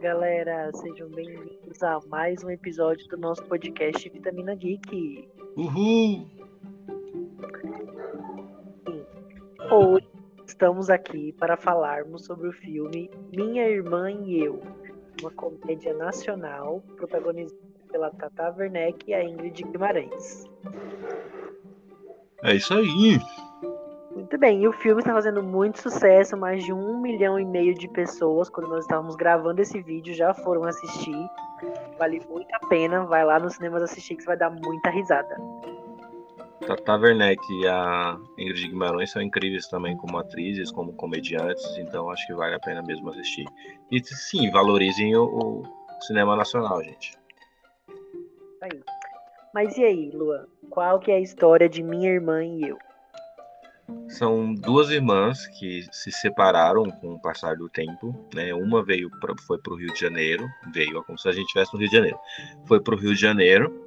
galera, sejam bem-vindos a mais um episódio do nosso podcast Vitamina Geek. Uhul! Hoje estamos aqui para falarmos sobre o filme Minha Irmã e Eu, uma comédia nacional protagonizada pela Tata Werneck e a Ingrid Guimarães. É isso aí! Bem, e o filme está fazendo muito sucesso, mais de um milhão e meio de pessoas, quando nós estávamos gravando esse vídeo, já foram assistir. Vale muito a pena, vai lá nos cinemas assistir que você vai dar muita risada. Tata Werneck e a Ingrid Guimarães são incríveis também como atrizes, como comediantes, então acho que vale a pena mesmo assistir. E sim, valorizem o, o cinema nacional, gente. Aí. Mas e aí, Luan? Qual que é a história de minha irmã e eu? São duas irmãs que se separaram com o passar do tempo, né? Uma veio pra, foi para o Rio de Janeiro, veio como se a gente estivesse no Rio de Janeiro. Foi para o Rio de Janeiro,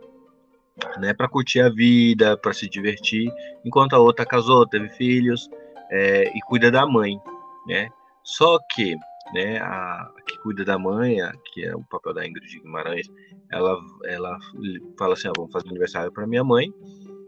né? Para curtir a vida, para se divertir, enquanto a outra casou, teve filhos é, e cuida da mãe, né? Só que, né? A que cuida da mãe, a, que é o papel da Ingrid Guimarães, ela, ela fala assim, ah, vamos fazer aniversário para minha mãe,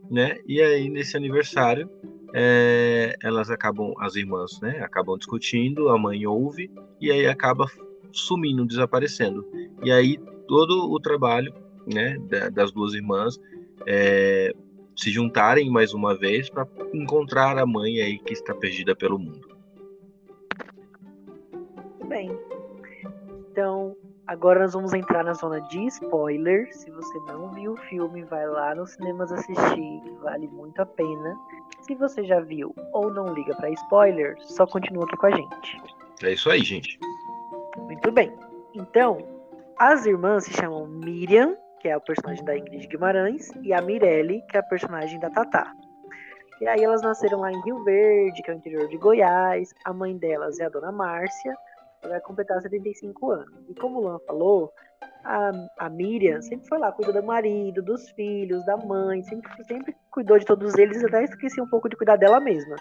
né? E aí nesse aniversário é, elas acabam, as irmãs, né, acabam discutindo, a mãe ouve e aí acaba sumindo, desaparecendo. E aí todo o trabalho, né, das duas irmãs é, se juntarem mais uma vez para encontrar a mãe aí que está perdida pelo mundo. Bem, então Agora nós vamos entrar na zona de spoiler. Se você não viu o filme, vai lá nos cinemas assistir, vale muito a pena. Se você já viu ou não liga para spoiler, só continua aqui com a gente. É isso aí, gente. Muito bem. Então, as irmãs se chamam Miriam, que é a personagem da Ingrid Guimarães, e a Mirelle, que é a personagem da Tatá. E aí elas nasceram lá em Rio Verde, que é o interior de Goiás. A mãe delas é a dona Márcia vai completar 75 anos. E como o Luan falou, a, a Miriam sempre foi lá, cuidou do marido, dos filhos, da mãe, sempre, sempre cuidou de todos eles, até esqueci um pouco de cuidar dela mesma.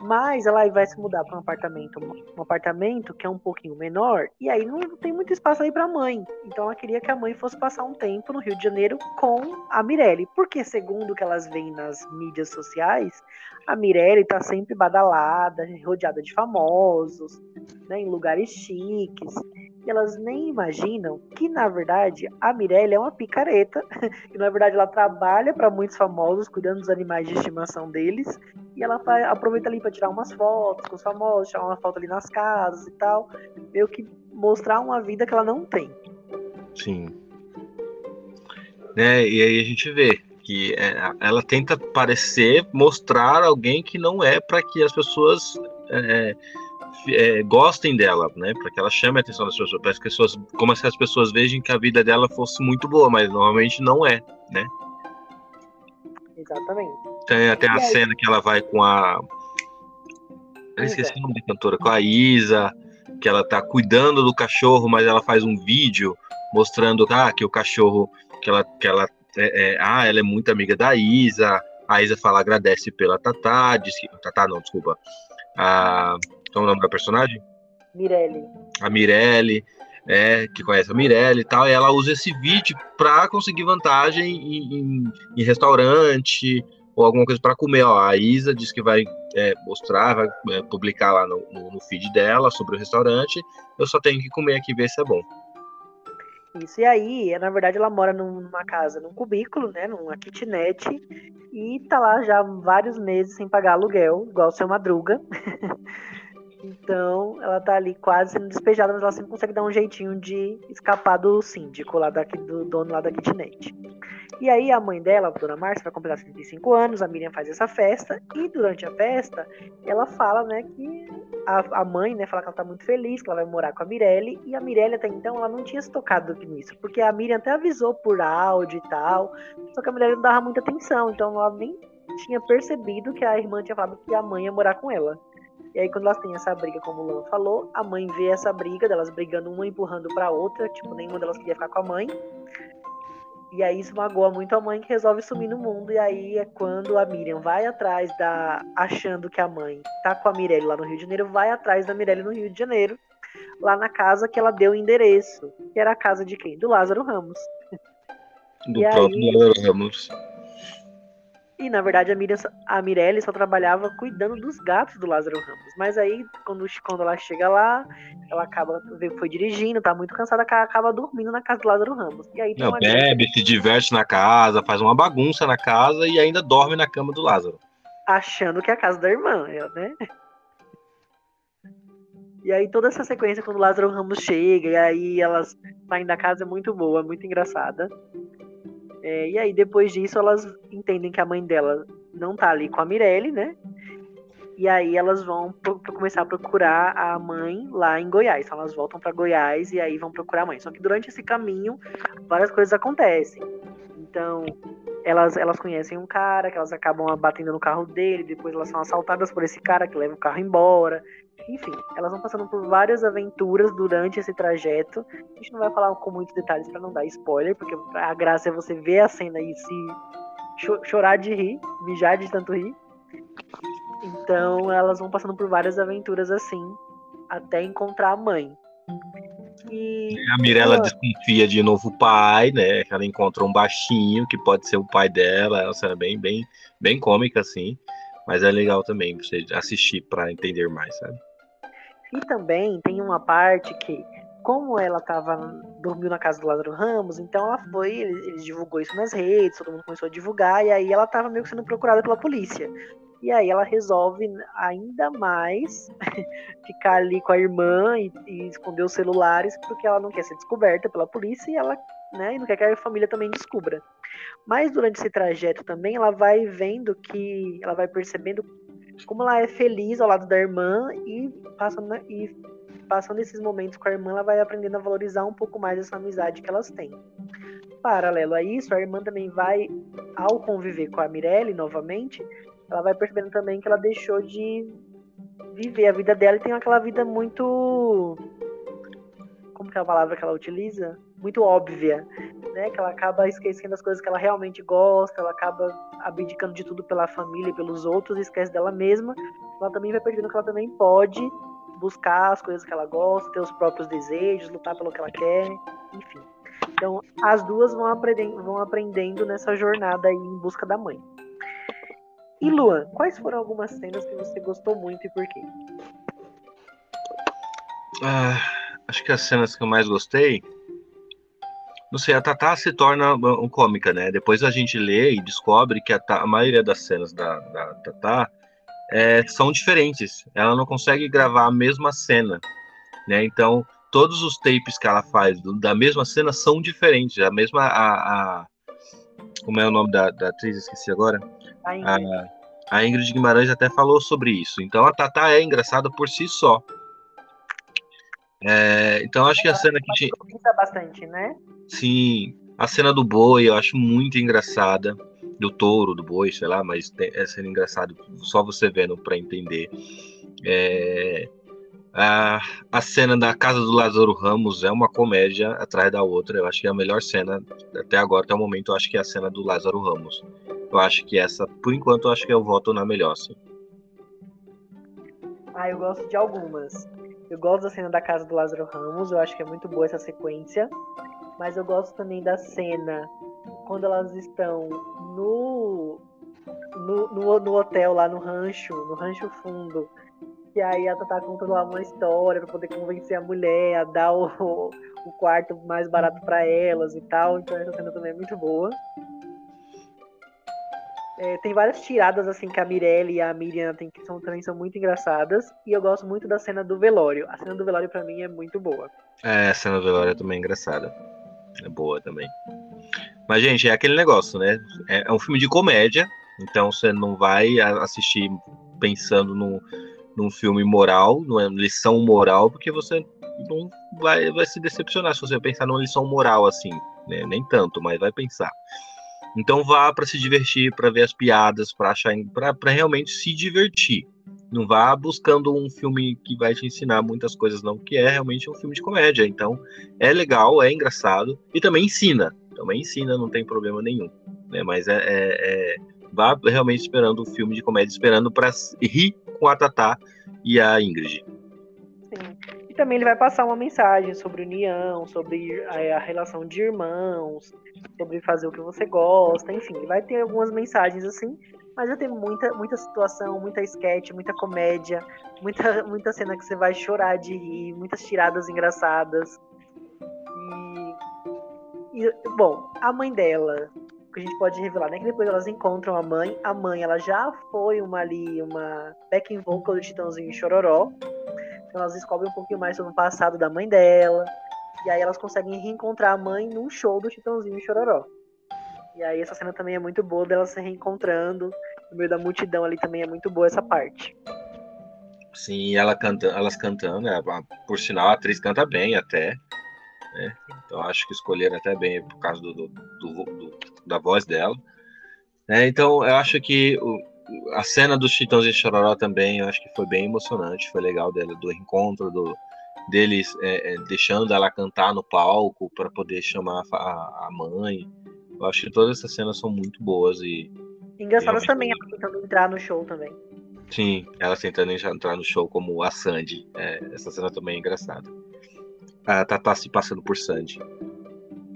Mas ela vai se mudar para um apartamento, um apartamento que é um pouquinho menor, e aí não tem muito espaço aí para a mãe. Então ela queria que a mãe fosse passar um tempo no Rio de Janeiro com a Mirelle, porque segundo o que elas veem nas mídias sociais, a Mirelle está sempre badalada, rodeada de famosos, né, em lugares chiques. E elas nem imaginam que, na verdade, a Mirelle é uma picareta, que na verdade ela trabalha para muitos famosos, cuidando dos animais de estimação deles, e ela vai, aproveita ali para tirar umas fotos com os famosos, tirar uma foto ali nas casas e tal, meio que mostrar uma vida que ela não tem. Sim. Né, e aí a gente vê que é, ela tenta parecer, mostrar alguém que não é para que as pessoas é, é, gostem dela, né? Para que ela chame a atenção das pessoas, para que as pessoas, como se as pessoas vejam que a vida dela fosse muito boa, mas normalmente não é, né? Exatamente. Tem até a cena que ela vai com a. Eu esqueci é. o nome da cantora, com a Isa, que ela tá cuidando do cachorro, mas ela faz um vídeo mostrando ah, que o cachorro que ela, que ela é, é, ah, ela é muito amiga da Isa. A Isa fala, agradece pela Tatá, diz que. Tatá não, desculpa. A, qual é o nome da personagem? Mirelle. A Mirelle, é, que conhece a Mirelle e tal, e ela usa esse vídeo para conseguir vantagem em, em, em, restaurante ou alguma coisa para comer. Ó, a Isa diz que vai é, mostrar, vai é, publicar lá no, no, no, feed dela sobre o restaurante. Eu só tenho que comer aqui e ver se é bom. Isso, e aí, na verdade, ela mora numa casa, num cubículo, né, numa kitnet, e tá lá já vários meses sem pagar aluguel, igual seu Madruga. Então, ela tá ali quase sendo despejada, mas ela sempre consegue dar um jeitinho de escapar do síndico lá daqui, do dono lá da kitnet. E aí a mãe dela, a dona Márcia, vai completar 35 anos, a Miriam faz essa festa, e durante a festa, ela fala, né, que a, a mãe, né, fala que ela tá muito feliz, que ela vai morar com a Mirelle, e a Mirelle até então, ela não tinha se tocado nisso, porque a Miriam até avisou por áudio e tal, só que a Mirelle não dava muita atenção, então ela nem tinha percebido que a irmã tinha falado que a mãe ia morar com ela. E aí, quando elas têm essa briga, como o Luan falou, a mãe vê essa briga, delas brigando uma empurrando pra outra, tipo, nenhuma delas queria ficar com a mãe. E aí isso magoa muito a mãe que resolve sumir no mundo. E aí é quando a Miriam vai atrás da. achando que a mãe tá com a Mirelle lá no Rio de Janeiro, vai atrás da Mirelle no Rio de Janeiro. lá na casa que ela deu o endereço, que era a casa de quem? Do Lázaro Ramos. Do e próprio aí... Lázaro Ramos. E na verdade a, Miriam, a Mirelle só trabalhava cuidando dos gatos do Lázaro Ramos. Mas aí, quando, quando ela chega lá, ela acaba, foi dirigindo, tá muito cansada, acaba dormindo na casa do Lázaro Ramos. E aí Não, bebe, se diverte na casa, faz uma bagunça na casa e ainda dorme na cama do Lázaro. Achando que é a casa da irmã, né? E aí toda essa sequência quando o Lázaro Ramos chega, e aí elas saem da casa é muito boa, muito engraçada. É, e aí, depois disso, elas entendem que a mãe dela não tá ali com a Mirelle, né? E aí elas vão começar a procurar a mãe lá em Goiás. Então elas voltam para Goiás e aí vão procurar a mãe. Só que durante esse caminho, várias coisas acontecem. Então, elas, elas conhecem um cara, que elas acabam batendo no carro dele, depois elas são assaltadas por esse cara que leva o carro embora. Enfim, elas vão passando por várias aventuras durante esse trajeto. A gente não vai falar com muitos detalhes para não dar spoiler, porque a graça é você ver a cena e se chorar de rir, mijar de tanto rir. Então elas vão passando por várias aventuras assim, até encontrar a mãe. E a Mirella ela... desconfia de novo o pai, né? Ela encontra um baixinho que pode ser o pai dela. É uma cena bem, bem, bem cômica, assim. Mas é legal também você assistir para entender mais, sabe? E também tem uma parte que, como ela tava dormiu na casa do Lázaro Ramos, então ela foi, ele, ele, divulgou isso nas redes, todo mundo começou a divulgar, e aí ela tava meio que sendo procurada pela polícia. E aí ela resolve ainda mais ficar ali com a irmã e, e, esconder os celulares, porque ela não quer ser descoberta pela polícia e ela né, e não quer que a família também descubra. Mas durante esse trajeto também ela vai vendo que ela vai percebendo como ela é feliz ao lado da irmã e passando, e passando esses momentos com a irmã, ela vai aprendendo a valorizar um pouco mais essa amizade que elas têm. Paralelo a isso, a irmã também vai, ao conviver com a Mirelle novamente, ela vai percebendo também que ela deixou de viver a vida dela e tem aquela vida muito. Como que é a palavra que ela utiliza? Muito óbvia, né? Que ela acaba esquecendo as coisas que ela realmente gosta, ela acaba abdicando de tudo pela família e pelos outros, esquece dela mesma. Ela também vai percebendo que ela também pode buscar as coisas que ela gosta, ter os próprios desejos, lutar pelo que ela quer, enfim. Então, as duas vão aprendendo, vão aprendendo nessa jornada aí em busca da mãe. E Luan, quais foram algumas cenas que você gostou muito e por quê? Ah, acho que as cenas que eu mais gostei. Não sei, a Tatá se torna um cômica, né? Depois a gente lê e descobre que a, a maioria das cenas da, da Tatá é, são diferentes. Ela não consegue gravar a mesma cena, né? Então, todos os tapes que ela faz da mesma cena são diferentes. A mesma. A, a como é o nome da, da atriz? Esqueci agora. A Ingrid. A, a Ingrid Guimarães até falou sobre isso. Então a Tata é engraçada por si só. É, então acho que a cena que tinha. bastante, né? Sim. A cena do boi eu acho muito engraçada. Do touro, do boi, sei lá, mas é sendo engraçado só você vendo para entender. É, a, a cena da casa do Lázaro Ramos é uma comédia atrás da outra. Eu acho que é a melhor cena até agora, até o momento, eu acho que é a cena do Lázaro Ramos. Eu acho que essa, por enquanto, eu acho que eu voto na melhor, sim. Ah, eu gosto de algumas. Eu gosto da cena da casa do Lázaro Ramos, eu acho que é muito boa essa sequência. Mas eu gosto também da cena quando elas estão no, no, no, no hotel lá no rancho, no rancho fundo. E aí ela tá contando lá uma história para poder convencer a mulher a dar o, o quarto mais barato para elas e tal. Então essa cena também é muito boa. É, tem várias tiradas assim que a Mirelle e a Miriam tem, que são, também são muito engraçadas. E eu gosto muito da cena do velório. A cena do velório para mim é muito boa. É, a cena do velório também é engraçada. É boa também. Mas, gente, é aquele negócio, né? É, é um filme de comédia. Então você não vai assistir pensando no, num filme moral, numa lição moral, porque você não vai, vai se decepcionar se você pensar numa lição moral assim. Né? Nem tanto, mas vai pensar. Então vá para se divertir, para ver as piadas, para achar, para realmente se divertir. Não vá buscando um filme que vai te ensinar muitas coisas, não, que é realmente um filme de comédia. Então é legal, é engraçado e também ensina. Também ensina, não tem problema nenhum. Né? Mas é, é, é vá realmente esperando um filme de comédia, esperando para rir com a Tatá e a Ingrid. Sim. E também ele vai passar uma mensagem sobre união, sobre a, a relação de irmãos, sobre fazer o que você gosta, enfim, vai ter algumas mensagens assim, mas vai ter muita, muita situação, muita sketch, muita comédia, muita, muita cena que você vai chorar de rir, muitas tiradas engraçadas. E, e bom, a mãe dela, que a gente pode revelar, né? Que depois elas encontram a mãe. A mãe, ela já foi uma ali, uma backing vocal do Titãozinho Chororó. Então elas descobrem um pouquinho mais sobre o passado da mãe dela. E aí elas conseguem reencontrar a mãe num show do Chitãozinho Chororó. E aí essa cena também é muito boa delas se reencontrando. No meio da multidão ali também é muito boa essa parte. Sim, ela canta, elas cantando, é, por sinal, a atriz canta bem até. Né? Então acho que escolheram até bem por causa do, do, do, do da voz dela. É, então eu acho que o, a cena dos Chitãozinho de Chororó também, eu acho que foi bem emocionante, foi legal dele, do encontro, do, deles é, é, deixando ela cantar no palco para poder chamar a, a, mãe. Eu acho que todas essas cenas são muito boas e. Engraçadas também, ela tentando entrar no show também. Sim, ela tentando entrar no show como a Sandy. É, essa cena também é engraçada. A Tatá se passando por Sandy.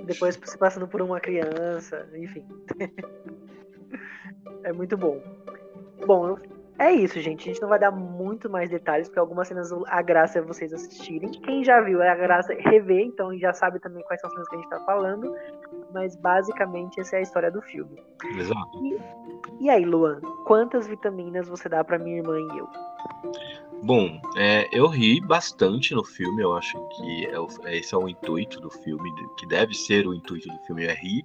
Depois se passando por uma criança, enfim. é muito bom. Bom, é isso, gente. A gente não vai dar muito mais detalhes, porque algumas cenas a graça é vocês assistirem. Quem já viu é a graça rever, então já sabe também quais são as cenas que a gente tá falando. Mas basicamente essa é a história do filme. Exato. E, e aí, Luan, quantas vitaminas você dá para minha irmã e eu? Bom, é, eu ri bastante no filme, eu acho que é o, é, esse é o intuito do filme, que deve ser o intuito do filme, é rir.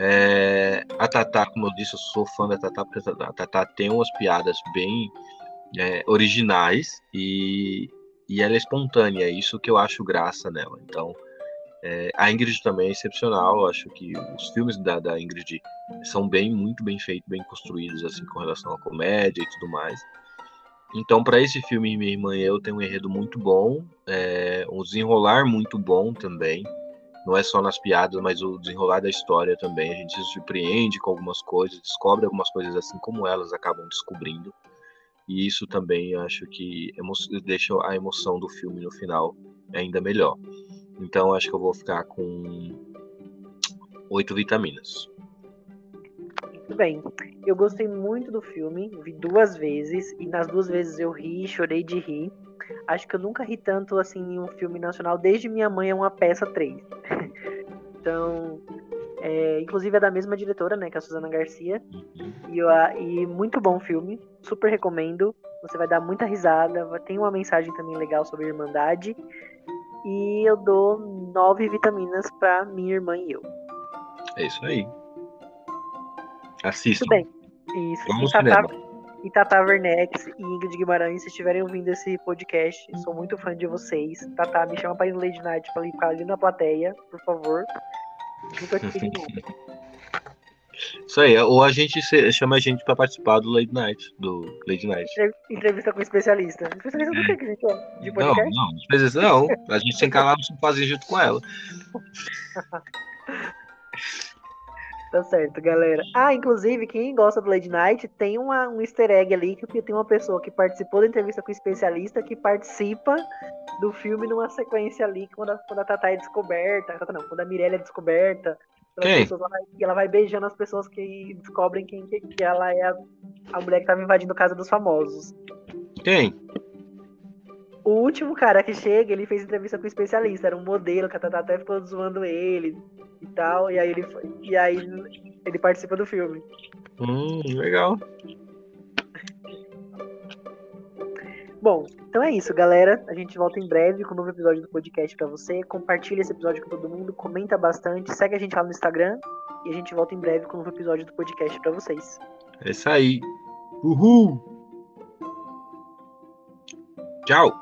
É, a Tatá, como eu disse, eu sou fã da Tatá, porque a Tatá tem umas piadas bem é, originais e, e ela é espontânea, é isso que eu acho graça nela. Então, é, a Ingrid também é excepcional, eu acho que os filmes da, da Ingrid são bem, muito bem feitos, bem construídos, assim, com relação à comédia e tudo mais. Então, para esse filme, Minha Irmã e Eu tem um enredo muito bom, é, um desenrolar muito bom também não é só nas piadas, mas o desenrolar da história também. A gente se surpreende com algumas coisas, descobre algumas coisas assim como elas acabam descobrindo. E isso também acho que deixa a emoção do filme no final ainda melhor. Então acho que eu vou ficar com oito vitaminas. Muito bem. Eu gostei muito do filme, vi duas vezes, e nas duas vezes eu ri, chorei de rir. Acho que eu nunca ri tanto assim em um filme nacional desde Minha Mãe é uma Peça 3. então, é, inclusive é da mesma diretora, né, que é a Suzana Garcia. E, eu, e muito bom filme, super recomendo. Você vai dar muita risada, tem uma mensagem também legal sobre irmandade. E eu dou nove vitaminas para minha irmã e eu. É isso aí. Assista. Muito bem. Isso. Vamos e Tata, e Tata Werneck e Ingrid Guimarães, se estiverem ouvindo esse podcast, sou muito fã de vocês. Tata, me chama para ir no Lady Night para ficar ali na plateia, por favor. Nunca tive Isso aí, ou a gente chama a gente pra participar do Late Night, do Late Night. Entrevista com especialista. Especialista do que que a gente é? De podcast? Não, não, especialista não. A gente tem que lá no sofazinho junto com ela. Tá certo, galera. Ah, inclusive, quem gosta do Lady Night, tem uma, um easter egg ali, que tem uma pessoa que participou da entrevista com o especialista, que participa do filme numa sequência ali, quando a, quando a Tata é descoberta. Não, quando a Mirella é descoberta. Quem? Pessoas, ela, vai, ela vai beijando as pessoas que descobrem quem que, que ela é a, a mulher que tava invadindo a casa dos famosos. Quem? O último cara que chega, ele fez entrevista com o especialista, era um modelo, que a Tata até ficou zoando ele e tal, e aí ele, e aí ele participa do filme. Hum, legal. Bom, então é isso, galera. A gente volta em breve com um novo episódio do podcast para você. Compartilha esse episódio com todo mundo, comenta bastante, segue a gente lá no Instagram e a gente volta em breve com um novo episódio do podcast para vocês. É isso aí. Uhul! Tchau!